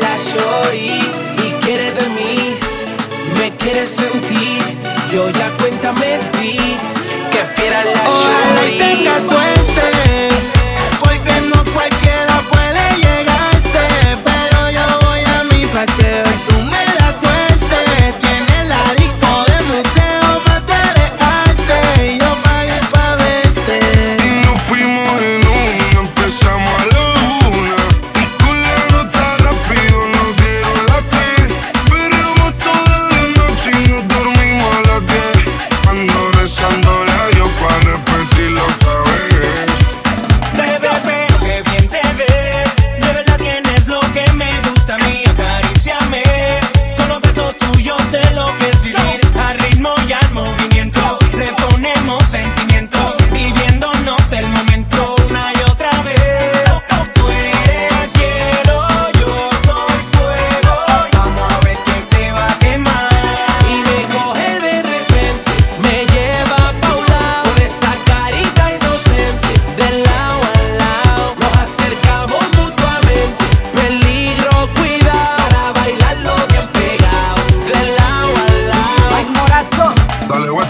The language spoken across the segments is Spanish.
la shorty y quiere de mí, me quiere sentir. Yo ya cuéntame ti que fiera la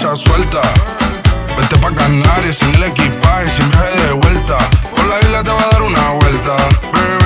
suelta. Vete pa' Canarias sin el equipaje, sin viaje de vuelta. Por la isla te va a dar una vuelta.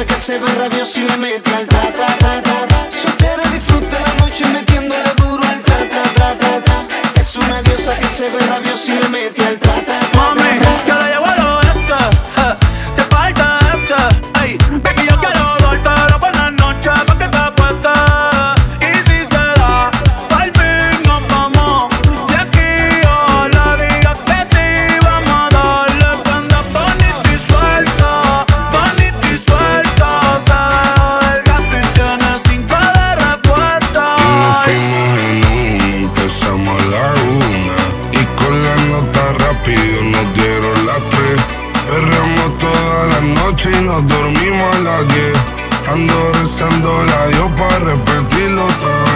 Que se ve rabiosa y le mete al tra tra tra tra. Soltera disfruta la noche metiéndole duro al tra tra tra tra tra. Es una diosa que se ve rabiosa y le mete al tra mala que ando rezando la Dios para repetirlo otra vez.